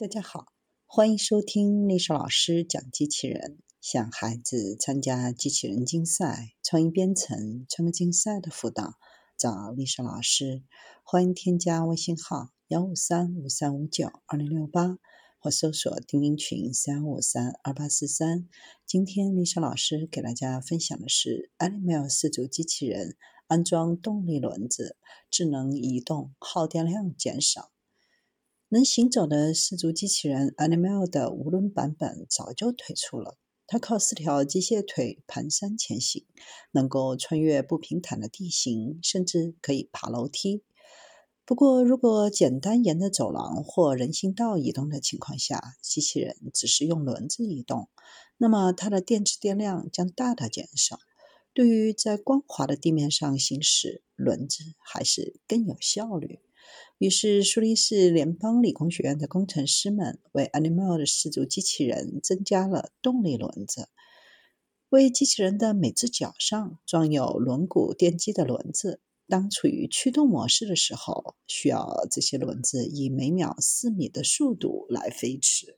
大家好，欢迎收听历史老师讲机器人，向孩子参加机器人竞赛、创意编程、创客竞赛的辅导，找历史老师。欢迎添加微信号幺五三五三五九二零六八，或搜索钉钉群三五三二八四三。今天历史老师给大家分享的是 Animal 四足机器人安装动力轮子，智能移动，耗电量减少。能行走的四足机器人 Animal 的无轮版本早就推出了。它靠四条机械腿蹒跚前行，能够穿越不平坦的地形，甚至可以爬楼梯。不过，如果简单沿着走廊或人行道移动的情况下，机器人只是用轮子移动，那么它的电池电量将大大减少。对于在光滑的地面上行驶，轮子还是更有效率。于是，苏黎世联邦理工学院的工程师们为 Animal 的四足机器人增加了动力轮子。为机器人的每只脚上装有轮毂电机的轮子，当处于驱动模式的时候，需要这些轮子以每秒四米的速度来飞驰。